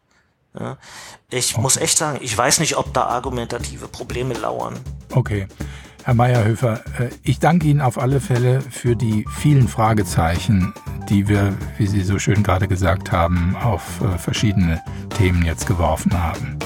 Speaker 2: Ja. Ich okay. muss echt sagen, ich weiß nicht, ob da argumentative Probleme lauern.
Speaker 1: Okay. Herr Meyerhöfer, äh, ich danke Ihnen auf alle Fälle für die vielen Fragezeichen, die wir, wie Sie so schön gerade gesagt haben, auf äh, verschiedene Themen jetzt geworfen haben.